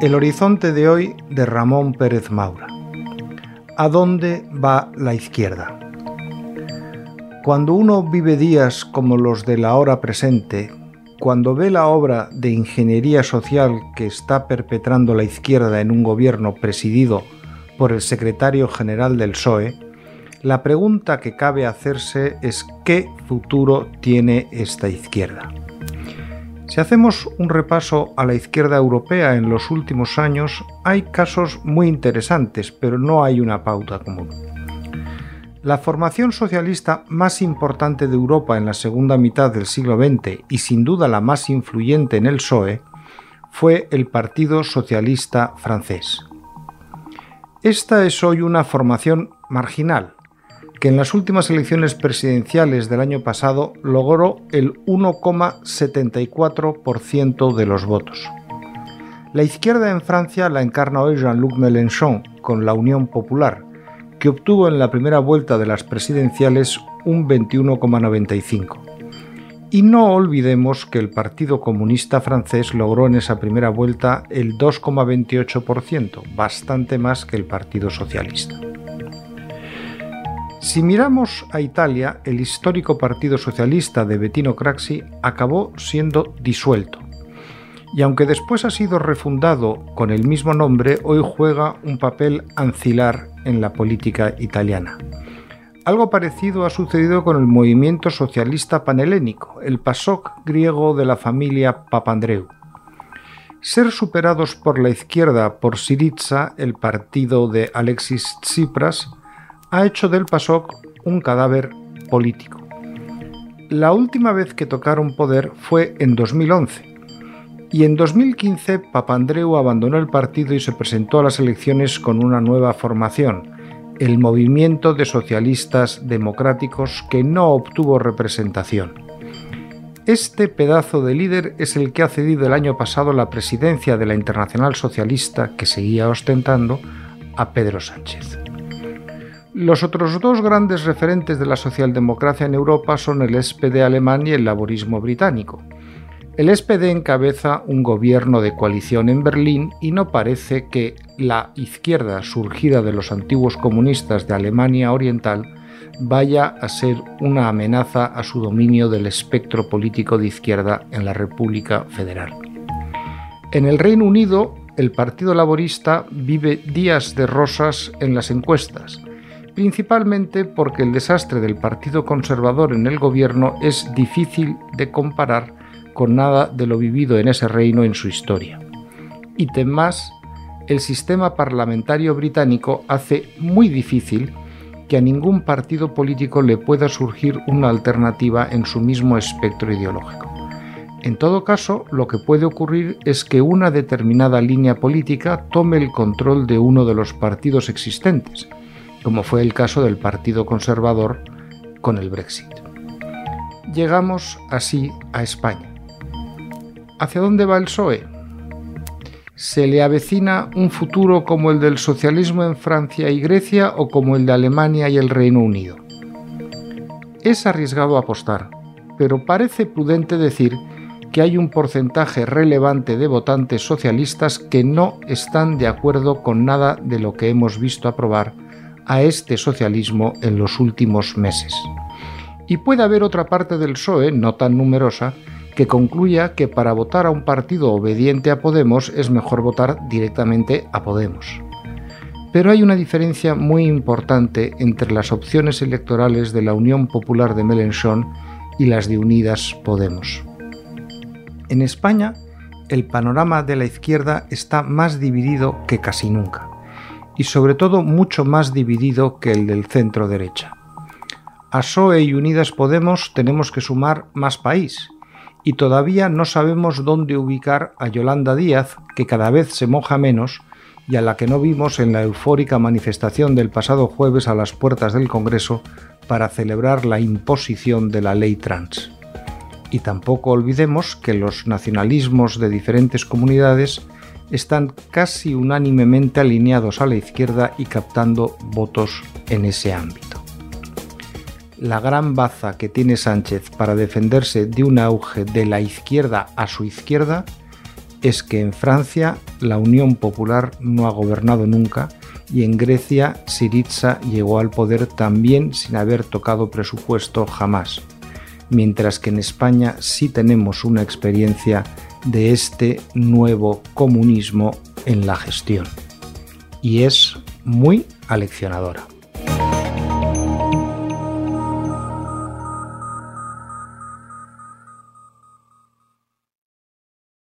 El horizonte de hoy de Ramón Pérez Maura. ¿A dónde va la izquierda? Cuando uno vive días como los de la hora presente, cuando ve la obra de ingeniería social que está perpetrando la izquierda en un gobierno presidido por el secretario general del PSOE, la pregunta que cabe hacerse es qué futuro tiene esta izquierda. Si hacemos un repaso a la izquierda europea en los últimos años, hay casos muy interesantes, pero no hay una pauta común. La formación socialista más importante de Europa en la segunda mitad del siglo XX y sin duda la más influyente en el PSOE fue el Partido Socialista francés. Esta es hoy una formación marginal, que en las últimas elecciones presidenciales del año pasado logró el 1,74% de los votos. La izquierda en Francia la encarna hoy Jean-Luc Mélenchon con la Unión Popular, que obtuvo en la primera vuelta de las presidenciales un 21,95. Y no olvidemos que el Partido Comunista francés logró en esa primera vuelta el 2,28%, bastante más que el Partido Socialista. Si miramos a Italia, el histórico Partido Socialista de Bettino Craxi acabó siendo disuelto. Y aunque después ha sido refundado con el mismo nombre, hoy juega un papel ancilar en la política italiana. Algo parecido ha sucedido con el movimiento socialista panhelénico, el PASOK griego de la familia Papandreou. Ser superados por la izquierda por Syriza, el partido de Alexis Tsipras, ha hecho del PASOK un cadáver político. La última vez que tocaron poder fue en 2011 y en 2015 Papandreou abandonó el partido y se presentó a las elecciones con una nueva formación, el Movimiento de Socialistas Democráticos que no obtuvo representación. Este pedazo de líder es el que ha cedido el año pasado la presidencia de la Internacional Socialista que seguía ostentando a Pedro Sánchez. Los otros dos grandes referentes de la socialdemocracia en Europa son el SPD alemán y el laborismo británico. El SPD encabeza un gobierno de coalición en Berlín y no parece que la izquierda surgida de los antiguos comunistas de Alemania Oriental vaya a ser una amenaza a su dominio del espectro político de izquierda en la República Federal. En el Reino Unido, el Partido Laborista vive días de rosas en las encuestas, principalmente porque el desastre del Partido Conservador en el gobierno es difícil de comparar con nada de lo vivido en ese reino en su historia. Y más, el sistema parlamentario británico hace muy difícil que a ningún partido político le pueda surgir una alternativa en su mismo espectro ideológico. En todo caso, lo que puede ocurrir es que una determinada línea política tome el control de uno de los partidos existentes, como fue el caso del Partido Conservador con el Brexit. Llegamos así a España. ¿Hacia dónde va el PSOE? ¿Se le avecina un futuro como el del socialismo en Francia y Grecia o como el de Alemania y el Reino Unido? Es arriesgado apostar, pero parece prudente decir que hay un porcentaje relevante de votantes socialistas que no están de acuerdo con nada de lo que hemos visto aprobar a este socialismo en los últimos meses. Y puede haber otra parte del PSOE, no tan numerosa, que concluya que para votar a un partido obediente a Podemos es mejor votar directamente a Podemos. Pero hay una diferencia muy importante entre las opciones electorales de la Unión Popular de Mélenchon y las de Unidas Podemos. En España, el panorama de la izquierda está más dividido que casi nunca y sobre todo mucho más dividido que el del centro derecha. A PSOE y Unidas Podemos tenemos que sumar más país, y todavía no sabemos dónde ubicar a Yolanda Díaz, que cada vez se moja menos y a la que no vimos en la eufórica manifestación del pasado jueves a las puertas del Congreso para celebrar la imposición de la ley trans. Y tampoco olvidemos que los nacionalismos de diferentes comunidades están casi unánimemente alineados a la izquierda y captando votos en ese ámbito. la gran baza que tiene Sánchez para defenderse de un auge de la izquierda a su izquierda es que en Francia la Unión Popular no ha gobernado nunca y en Grecia Syriza llegó al poder también sin haber tocado presupuesto jamás, mientras que en España sí tenemos una experiencia de este nuevo comunismo en la gestión. Y es muy aleccionadora.